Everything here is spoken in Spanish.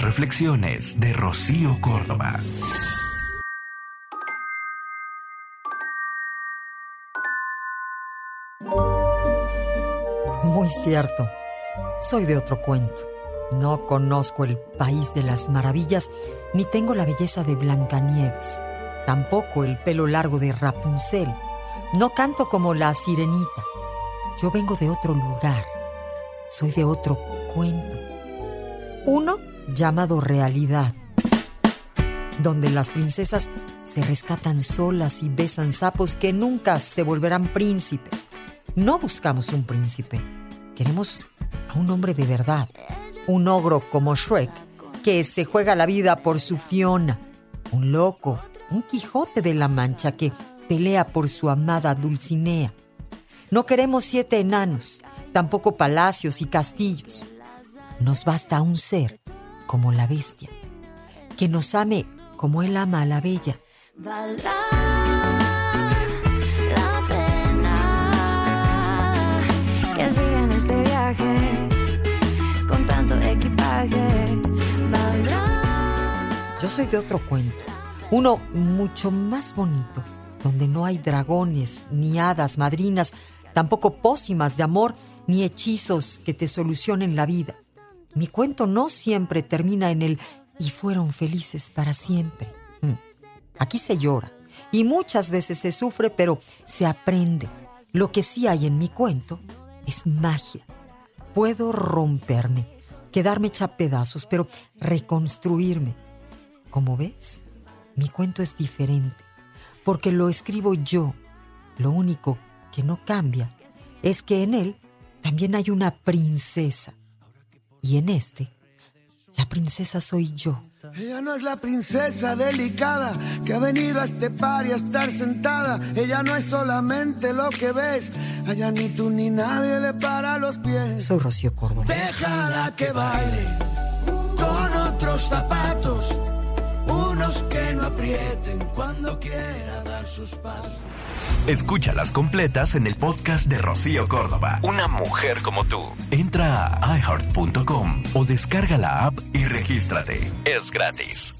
Reflexiones de Rocío Córdoba. Muy cierto. Soy de otro cuento. No conozco el país de las maravillas, ni tengo la belleza de Blancanieves, tampoco el pelo largo de Rapunzel. No canto como la sirenita. Yo vengo de otro lugar. Soy de otro cuento. Uno llamado realidad, donde las princesas se rescatan solas y besan sapos que nunca se volverán príncipes. No buscamos un príncipe, queremos a un hombre de verdad, un ogro como Shrek, que se juega la vida por su Fiona, un loco, un Quijote de la Mancha que pelea por su amada Dulcinea. No queremos siete enanos, tampoco palacios y castillos. Nos basta un ser como la bestia, que nos ame como él ama a la bella. este. Yo soy de otro cuento, uno mucho más bonito, donde no hay dragones, ni hadas madrinas, tampoco pócimas de amor, ni hechizos que te solucionen la vida. Mi cuento no siempre termina en el y fueron felices para siempre. Mm. Aquí se llora y muchas veces se sufre, pero se aprende. Lo que sí hay en mi cuento es magia. Puedo romperme, quedarme hecha pedazos, pero reconstruirme. Como ves, mi cuento es diferente, porque lo escribo yo. Lo único que no cambia es que en él también hay una princesa. Y en este, la princesa soy yo. Ella no es la princesa delicada que ha venido a este par y a estar sentada. Ella no es solamente lo que ves. Allá ni tú ni nadie le para los pies. Soy Rocío Córdoba. Déjala que baile con otros zapatos. No aprieten cuando quiera dar sus pasos. Escúchalas completas en el podcast de Rocío Córdoba. Una mujer como tú. Entra a iHeart.com o descarga la app y regístrate. Es gratis.